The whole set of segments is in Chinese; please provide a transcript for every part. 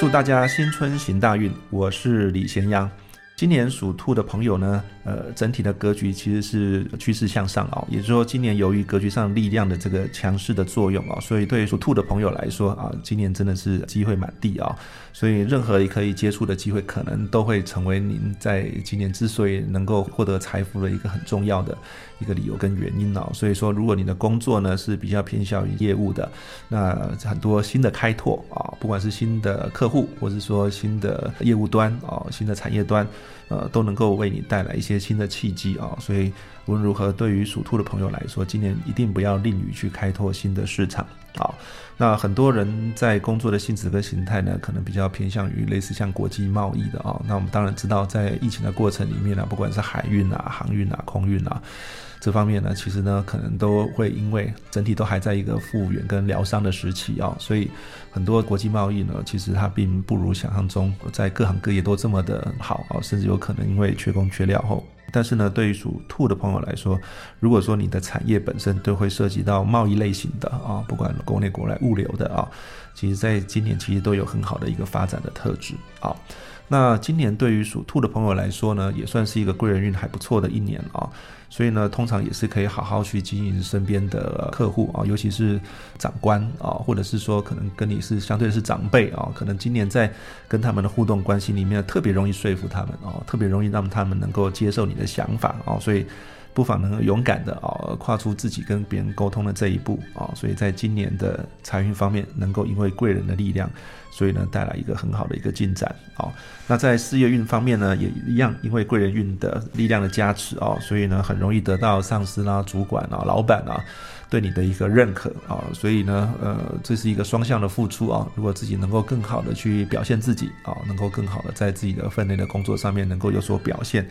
祝大家新春行大运！我是李贤阳。今年属兔的朋友呢，呃，整体的格局其实是趋势向上啊，也就是说，今年由于格局上力量的这个强势的作用啊，所以对属兔的朋友来说啊，今年真的是机会满地啊，所以任何可以接触的机会，可能都会成为您在今年之所以能够获得财富的一个很重要的一个理由跟原因啊。所以说，如果你的工作呢是比较偏向于业务的，那很多新的开拓啊，不管是新的客户，或者说新的业务端啊，新的产业端。呃，都能够为你带来一些新的契机啊，所以无论如何，对于属兔的朋友来说，今年一定不要吝于去开拓新的市场啊。那很多人在工作的性质跟形态呢，可能比较偏向于类似像国际贸易的啊。那我们当然知道，在疫情的过程里面呢，不管是海运啊、航运啊、空运啊。这方面呢，其实呢，可能都会因为整体都还在一个复原跟疗伤的时期啊，所以很多国际贸易呢，其实它并不如想象中在各行各业都这么的好啊，甚至有可能因为缺工缺料后。但是呢，对于属兔的朋友来说，如果说你的产业本身都会涉及到贸易类型的啊，不管国内国外物流的啊，其实在今年其实都有很好的一个发展的特质啊。那今年对于属兔的朋友来说呢，也算是一个贵人运还不错的一年啊。所以呢，通常也是可以好好去经营身边的客户啊，尤其是长官啊，或者是说可能跟你是相对是长辈啊，可能今年在跟他们的互动关系里面，特别容易说服他们哦，特别容易让他们能够接受你的想法哦，所以。不妨能勇敢的啊，跨出自己跟别人沟通的这一步啊，所以在今年的财运方面，能够因为贵人的力量，所以呢带来一个很好的一个进展啊。那在事业运方面呢，也一样，因为贵人运的力量的加持啊，所以呢很容易得到上司啦、主管啊、老板啊对你的一个认可啊。所以呢，呃，这是一个双向的付出啊。如果自己能够更好的去表现自己啊，能够更好的在自己的分内的工作上面能够有所表现。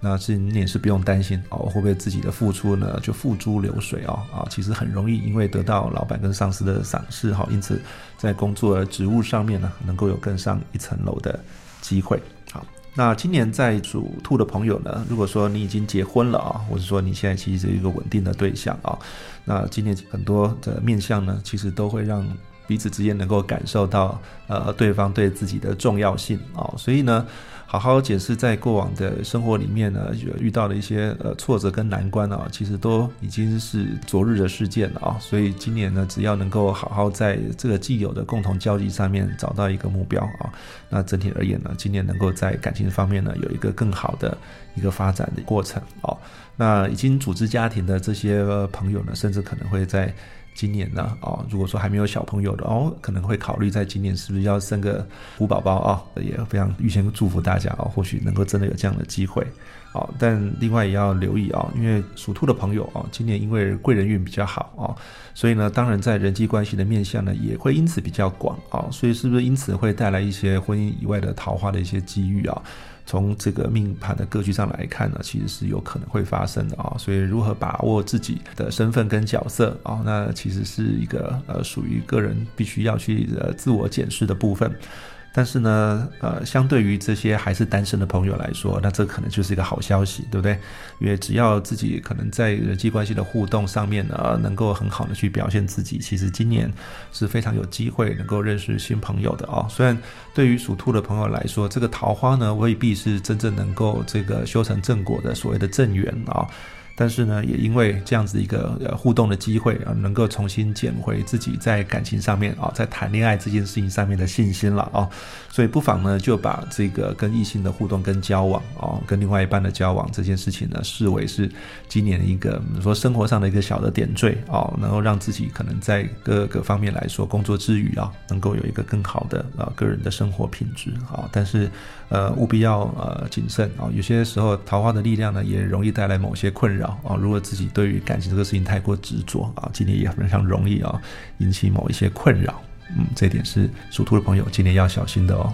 那是你也是不用担心哦，会不会自己的付出呢就付诸流水哦啊？其实很容易，因为得到老板跟上司的赏识哈，因此在工作职务上面呢，能够有更上一层楼的机会。好，那今年在属兔的朋友呢，如果说你已经结婚了啊，或者说你现在其实是一个稳定的对象啊，那今年很多的面相呢，其实都会让彼此之间能够感受到呃对方对自己的重要性啊，所以呢。好好解释，在过往的生活里面呢，遇到的一些呃挫折跟难关啊，其实都已经是昨日的事件了啊。所以今年呢，只要能够好好在这个既有的共同交集上面找到一个目标啊，那整体而言呢，今年能够在感情方面呢，有一个更好的一个发展的过程哦。那已经组织家庭的这些朋友呢，甚至可能会在。今年呢，哦，如果说还没有小朋友的哦，可能会考虑在今年是不是要生个虎宝宝啊？也非常预先祝福大家哦，或许能够真的有这样的机会，哦，但另外也要留意啊，因为属兔的朋友啊，今年因为贵人运比较好啊，所以呢，当然在人际关系的面向呢，也会因此比较广啊，所以是不是因此会带来一些婚姻以外的桃花的一些机遇啊？从这个命盘的格局上来看呢，其实是有可能会发生的啊，所以如何把握自己的身份跟角色啊，那其实是一个呃属于个人必须要去呃自我检视的部分。但是呢，呃，相对于这些还是单身的朋友来说，那这可能就是一个好消息，对不对？因为只要自己可能在人际关系的互动上面呢，能够很好的去表现自己，其实今年是非常有机会能够认识新朋友的啊。虽然对于属兔的朋友来说，这个桃花呢未必是真正能够这个修成正果的所谓的正缘啊。但是呢，也因为这样子一个呃互动的机会啊，能够重新捡回自己在感情上面啊，在谈恋爱这件事情上面的信心了啊，所以不妨呢就把这个跟异性的互动跟交往啊，跟另外一半的交往这件事情呢，视为是今年一个说生活上的一个小的点缀啊，能够让自己可能在各个方面来说，工作之余啊，能够有一个更好的啊个人的生活品质啊，但是呃务必要呃谨慎啊，有些时候桃花的力量呢，也容易带来某些困扰。啊，如果自己对于感情这个事情太过执着啊，今年也非常容易啊引起某一些困扰。嗯，这点是属兔的朋友今年要小心的哦。